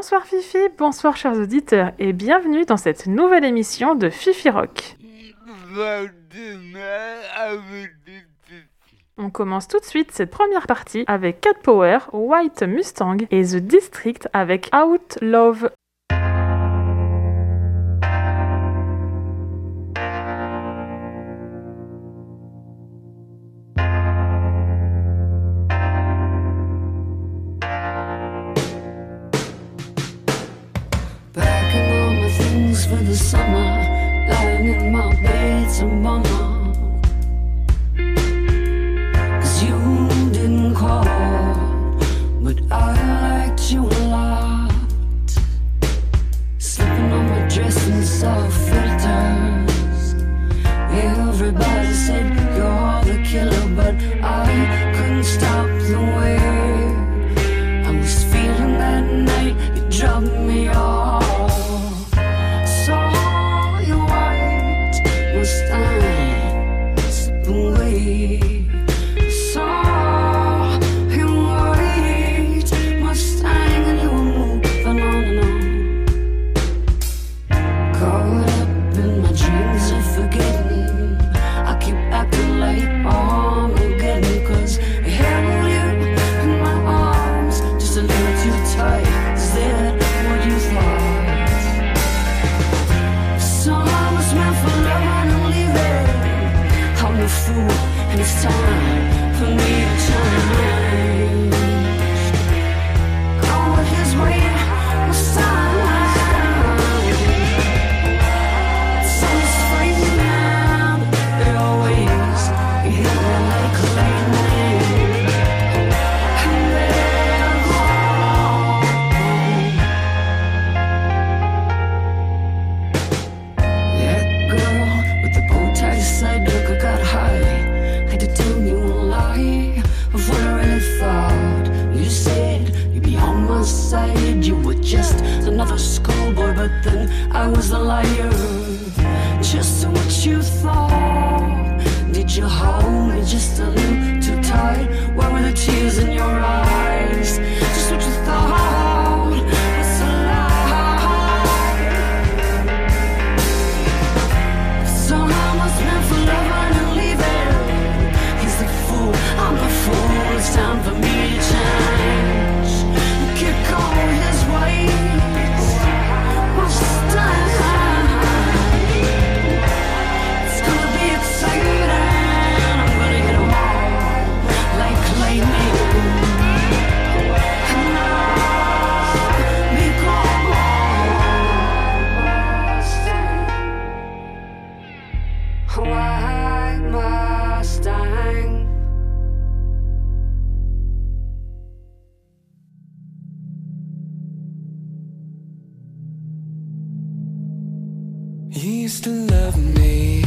Bonsoir Fifi, bonsoir chers auditeurs et bienvenue dans cette nouvelle émission de Fifi Rock. On commence tout de suite cette première partie avec Cat Power, White Mustang et The District avec Out Love forget You used to love me.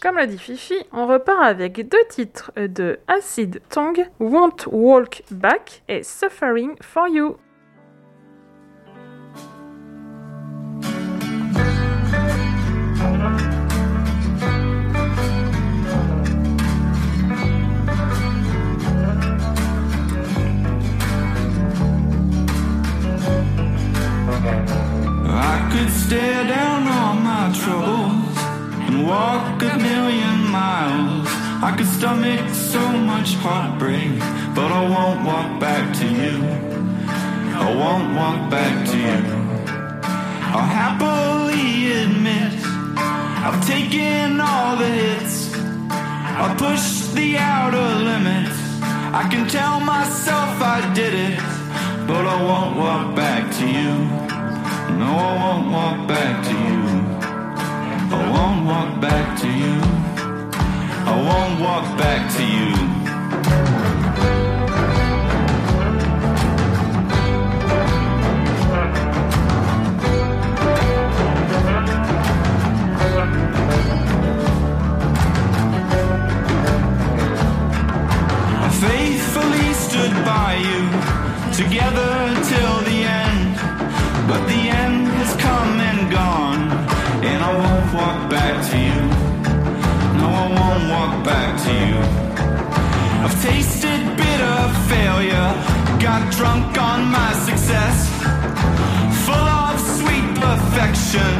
Comme l'a dit Fifi, on repart avec deux titres de Acid Tongue, Won't Walk Back et Suffering for You. Walk a million miles. I could stomach so much heartbreak, but I won't walk back to you. I won't walk back to you. I'll happily admit I've taken all the hits. I pushed the outer limits. I can tell myself I did it, but I won't walk back to you. No, I won't walk back to you. I won't walk back to you. I won't walk back to you. I faithfully stood by you, together till the end. But the end has come and gone, walk back to you. No, I won't walk back to you. I've tasted bitter failure, got drunk on my success. Full of sweet perfection,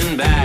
coming back.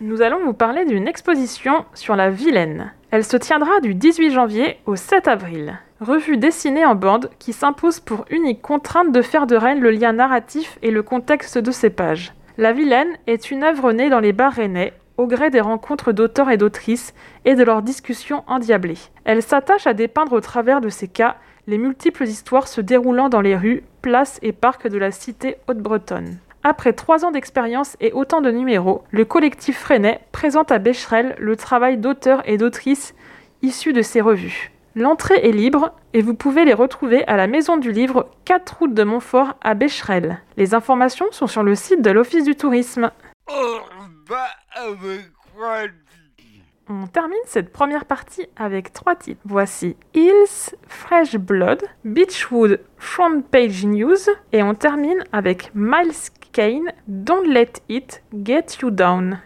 Nous allons vous parler d'une exposition sur la Vilaine. Elle se tiendra du 18 janvier au 7 avril. Revue dessinée en bande qui s'impose pour unique contrainte de faire de Rennes le lien narratif et le contexte de ses pages. La Vilaine est une œuvre née dans les bars rennais au gré des rencontres d'auteurs et d'autrices et de leurs discussions endiablées. Elle s'attache à dépeindre au travers de ces cas les multiples histoires se déroulant dans les rues, places et parcs de la cité haute-bretonne. Après trois ans d'expérience et autant de numéros, le collectif Freinet présente à Becherel le travail d'auteurs et d'autrices issus de ces revues. L'entrée est libre et vous pouvez les retrouver à la Maison du Livre 4 route de Montfort à Becherel. Les informations sont sur le site de l'Office du tourisme. On termine cette première partie avec trois titres. Voici Hills, Fresh Blood, Beechwood, Front Page News et on termine avec Miles Kane, Don't Let It Get You Down.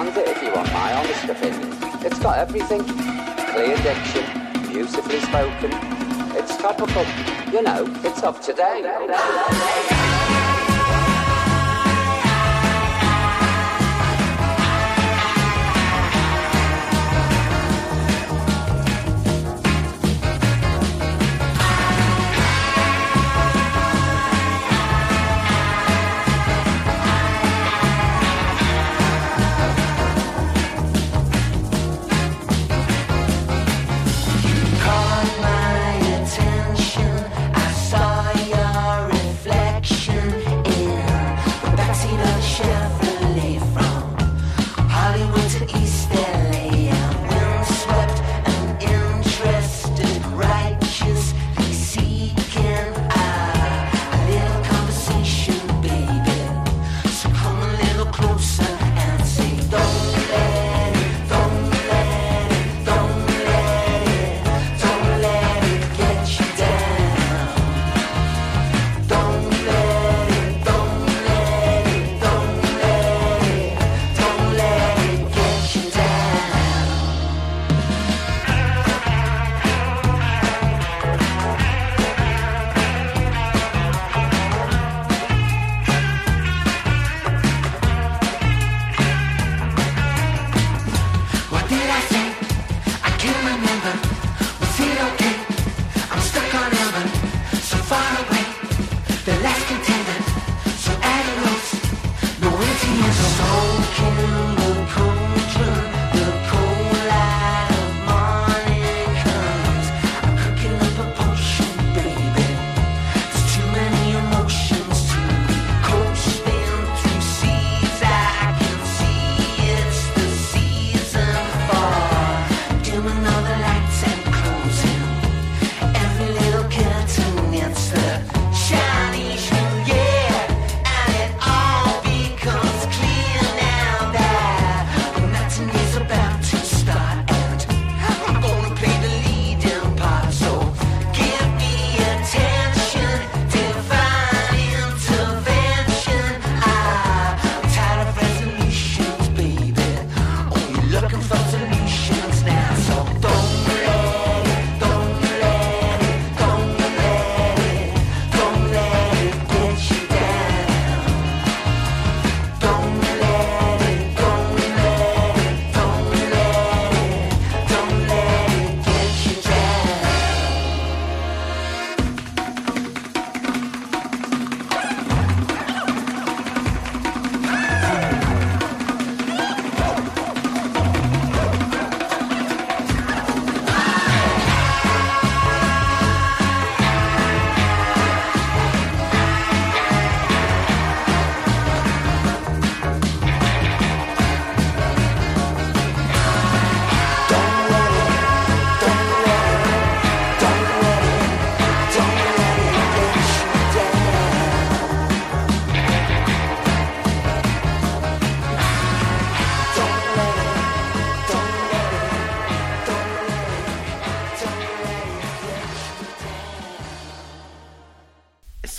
understands it if you want my honest opinion. It's got everything. Clear diction, beautifully spoken. It's topical. You know, it's of today.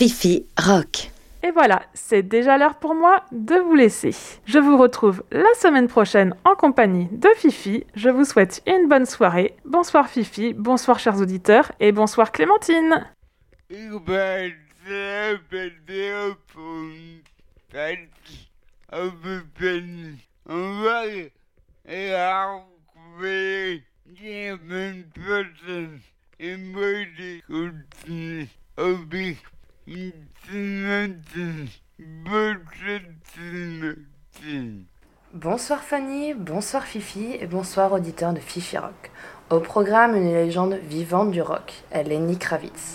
Fifi Rock. Et voilà, c'est déjà l'heure pour moi de vous laisser. Je vous retrouve la semaine prochaine en compagnie de Fifi. Je vous souhaite une bonne soirée. Bonsoir Fifi, bonsoir chers auditeurs et bonsoir Clémentine. Bonsoir Fanny, bonsoir Fifi et bonsoir auditeurs de Fifi Rock. Au programme, une légende vivante du rock, elle est Nick Kravitz.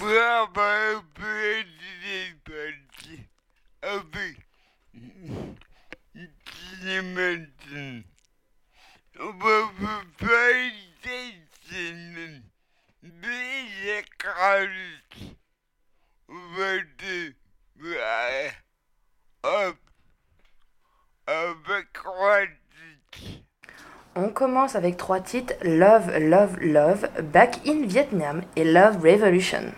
On commence avec trois titres. Love, Love, Love, Back in Vietnam et Love Revolution.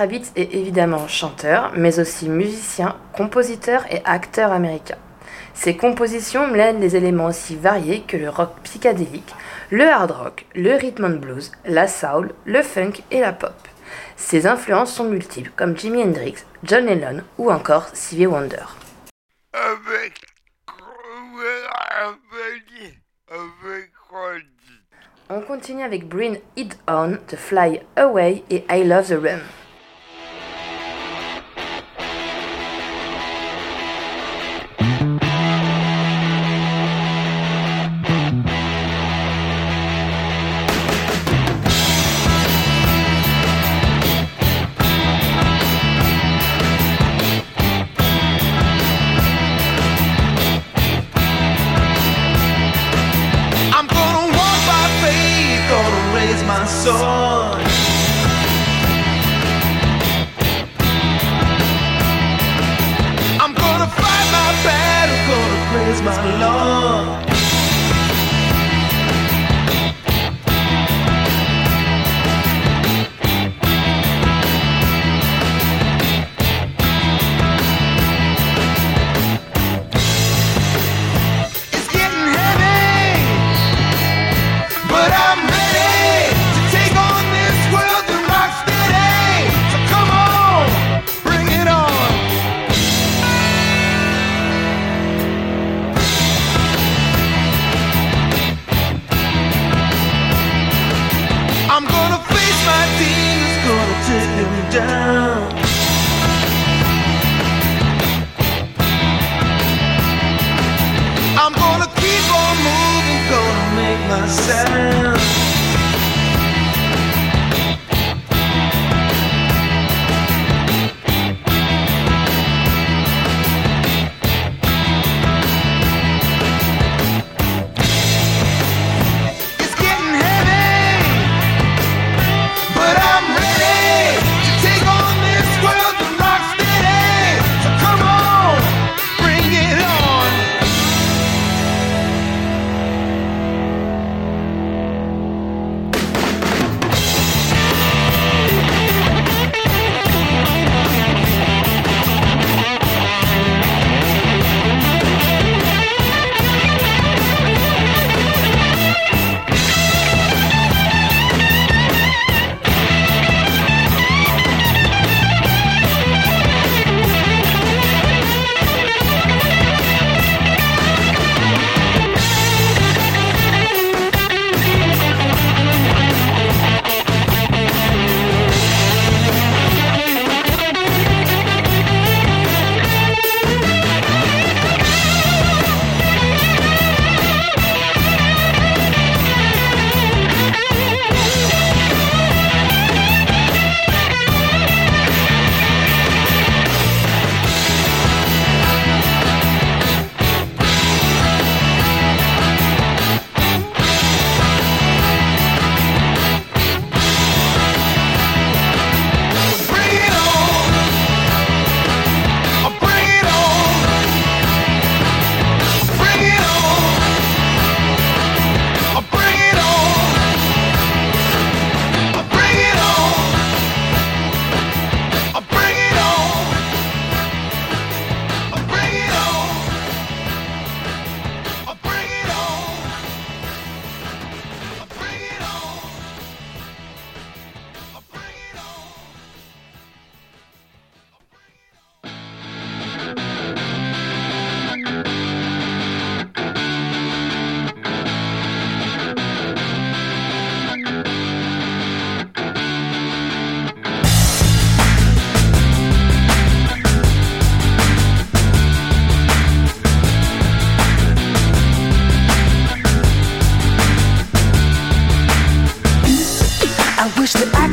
Kravitz est évidemment chanteur, mais aussi musicien, compositeur et acteur américain. Ses compositions mêlent des éléments aussi variés que le rock psychédélique, le hard rock, le rhythm and blues, la soul, le funk et la pop. Ses influences sont multiples, comme Jimi Hendrix, John Lennon ou encore Stevie Wonder. On continue avec Bring It On, The Fly Away et I Love the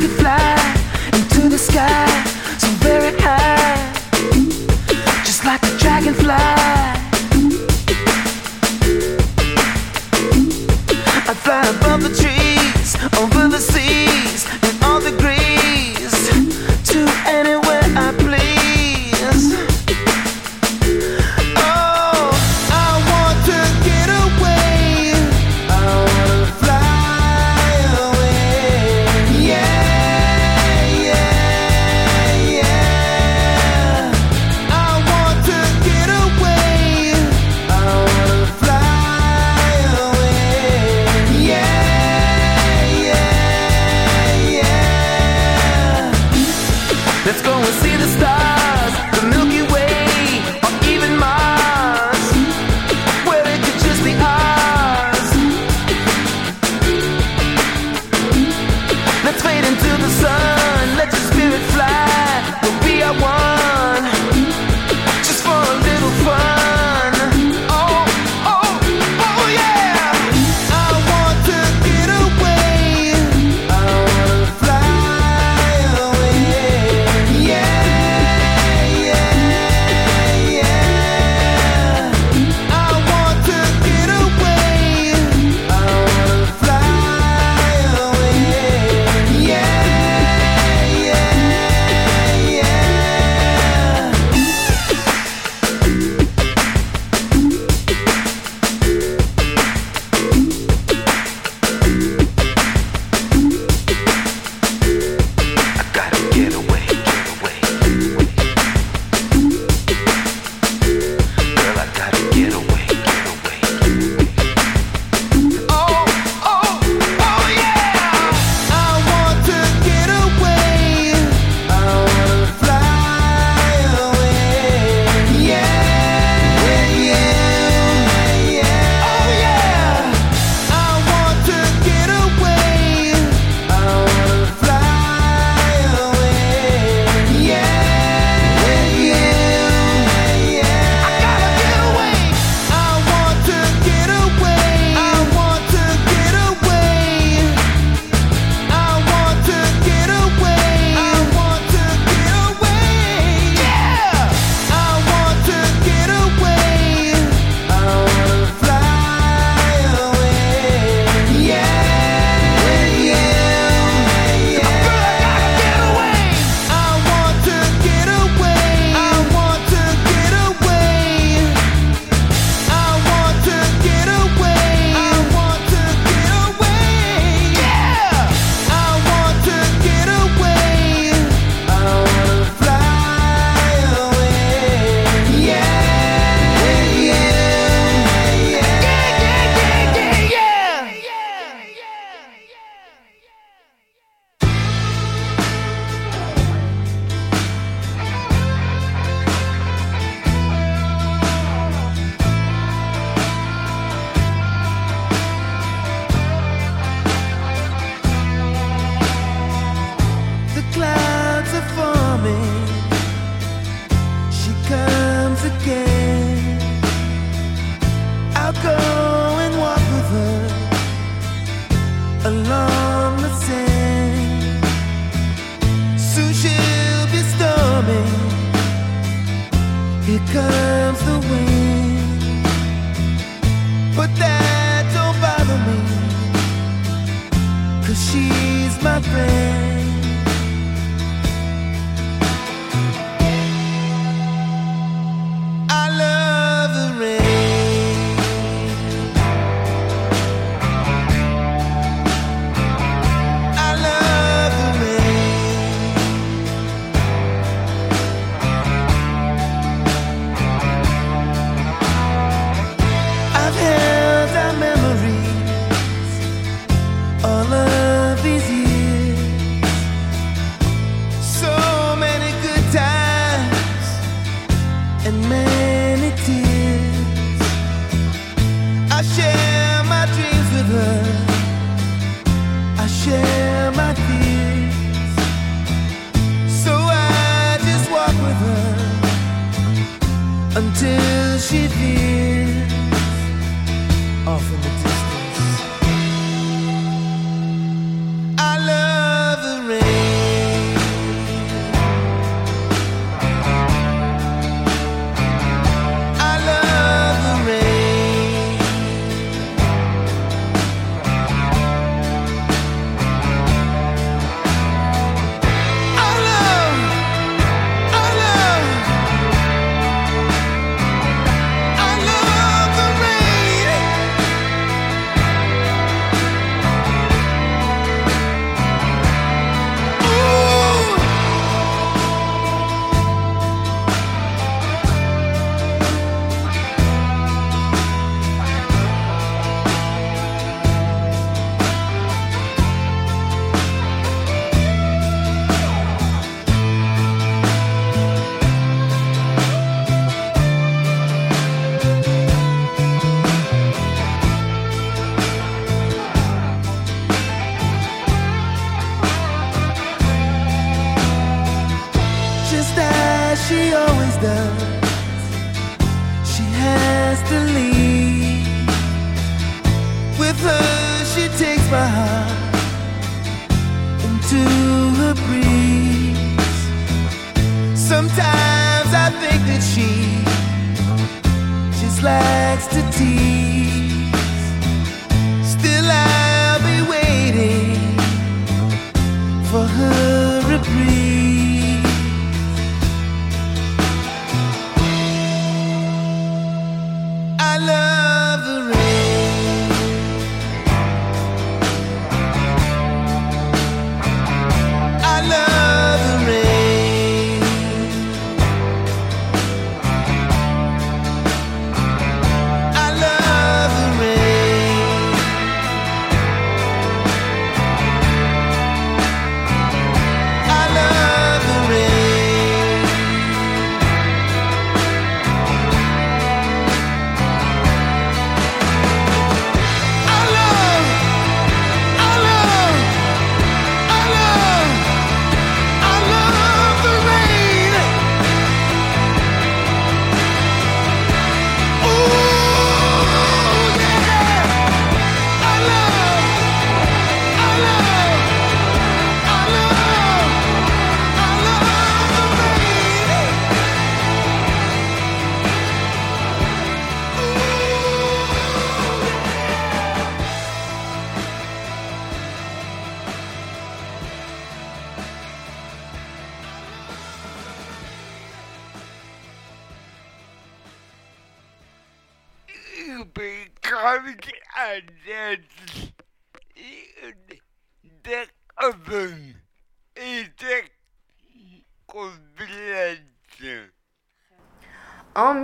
could fly.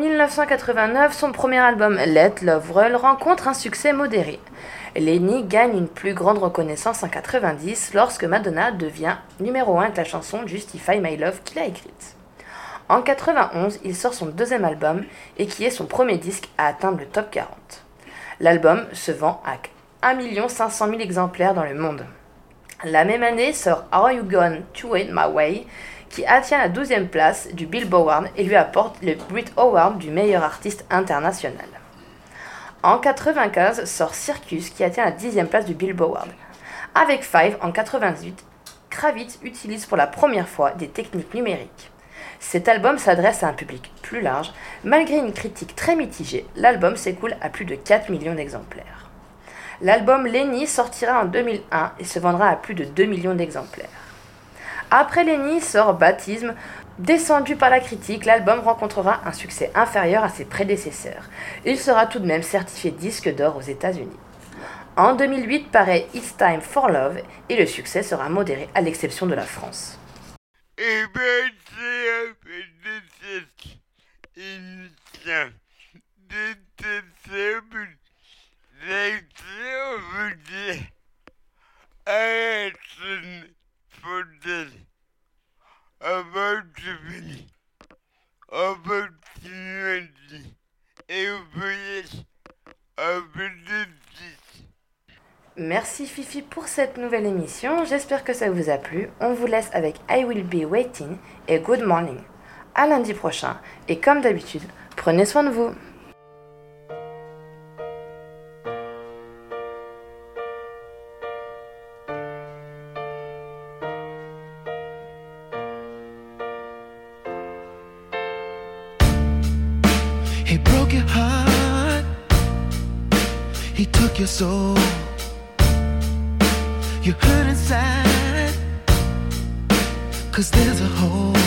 1989, son premier album Let Love Roll rencontre un succès modéré. Lenny gagne une plus grande reconnaissance en 90 lorsque Madonna devient numéro 1 avec la chanson Justify My Love qu'il a écrite. En 91, il sort son deuxième album et qui est son premier disque à atteindre le top 40. L'album se vend à 1 500 000 exemplaires dans le monde. La même année sort Are You Gone to Wait My Way qui atteint la 12e place du Billboard et lui apporte le Brit Award du meilleur artiste international. En 1995 sort Circus qui atteint la 10e place du Billboard Avec Five en 1998, Kravitz utilise pour la première fois des techniques numériques. Cet album s'adresse à un public plus large. Malgré une critique très mitigée, l'album s'écoule à plus de 4 millions d'exemplaires. L'album Lenny sortira en 2001 et se vendra à plus de 2 millions d'exemplaires. Après Lenny sort Baptisme. Descendu par la critique, l'album rencontrera un succès inférieur à ses prédécesseurs. Il sera tout de même certifié disque d'or aux États-Unis. En 2008 paraît It's Time for Love et le succès sera modéré à l'exception de la France. Merci Fifi pour cette nouvelle émission, j'espère que ça vous a plu. On vous laisse avec I Will Be Waiting et Good Morning. À lundi prochain. Et comme d'habitude, prenez soin de vous. Cause there's a hole.